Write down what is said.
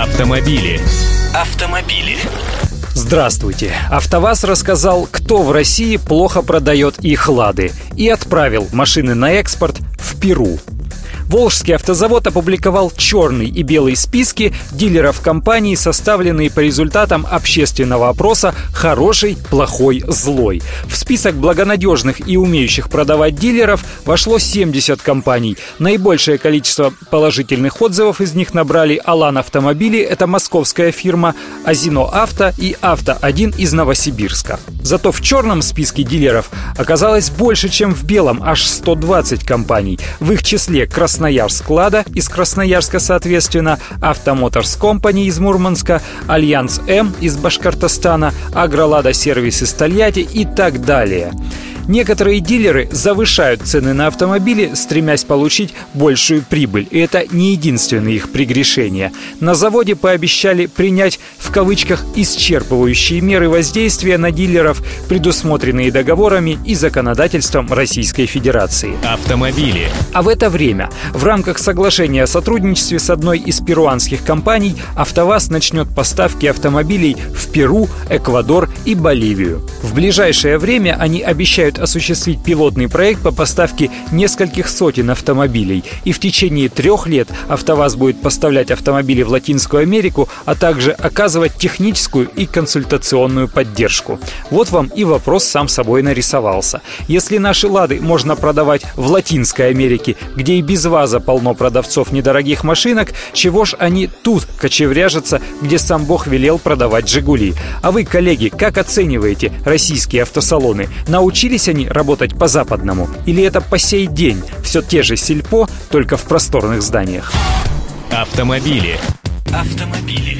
Автомобили. Автомобили. Здравствуйте! АвтоВАЗ рассказал, кто в России плохо продает их «Лады» и отправил машины на экспорт в Перу. Волжский автозавод опубликовал черный и белый списки дилеров компании, составленные по результатам общественного опроса «Хороший, плохой, злой». В список благонадежных и умеющих продавать дилеров вошло 70 компаний. Наибольшее количество положительных отзывов из них набрали «Алан Автомобили» — это московская фирма, «Азино Авто» и «Авто-1» из Новосибирска. Зато в черном списке дилеров оказалось больше, чем в белом, аж 120 компаний. В их числе Краснодар Красноярск Лада из Красноярска, соответственно, Автомоторс Компани из Мурманска, Альянс М из Башкортостана, Агролада Сервис из Тольятти и так далее. Некоторые дилеры завышают цены на автомобили, стремясь получить большую прибыль. И это не единственное их прегрешение. На заводе пообещали принять в кавычках исчерпывающие меры воздействия на дилеров, предусмотренные договорами и законодательством Российской Федерации. Автомобили. А в это время в рамках соглашения о сотрудничестве с одной из перуанских компаний АвтоВАЗ начнет поставки автомобилей в Перу, Эквадор и Боливию. В ближайшее время они обещают осуществить пилотный проект по поставке нескольких сотен автомобилей. И в течение трех лет АвтоВАЗ будет поставлять автомобили в Латинскую Америку, а также оказывать техническую и консультационную поддержку. Вот вам и вопрос сам собой нарисовался. Если наши «Лады» можно продавать в Латинской Америке, где и без ВАЗа полно продавцов недорогих машинок, чего ж они тут кочевряжутся, где сам Бог велел продавать «Жигули». А вы, коллеги, как оцениваете российские автосалоны? Научились они работать по-западному? Или это по сей день все те же сельпо, только в просторных зданиях? Автомобили. Автомобили.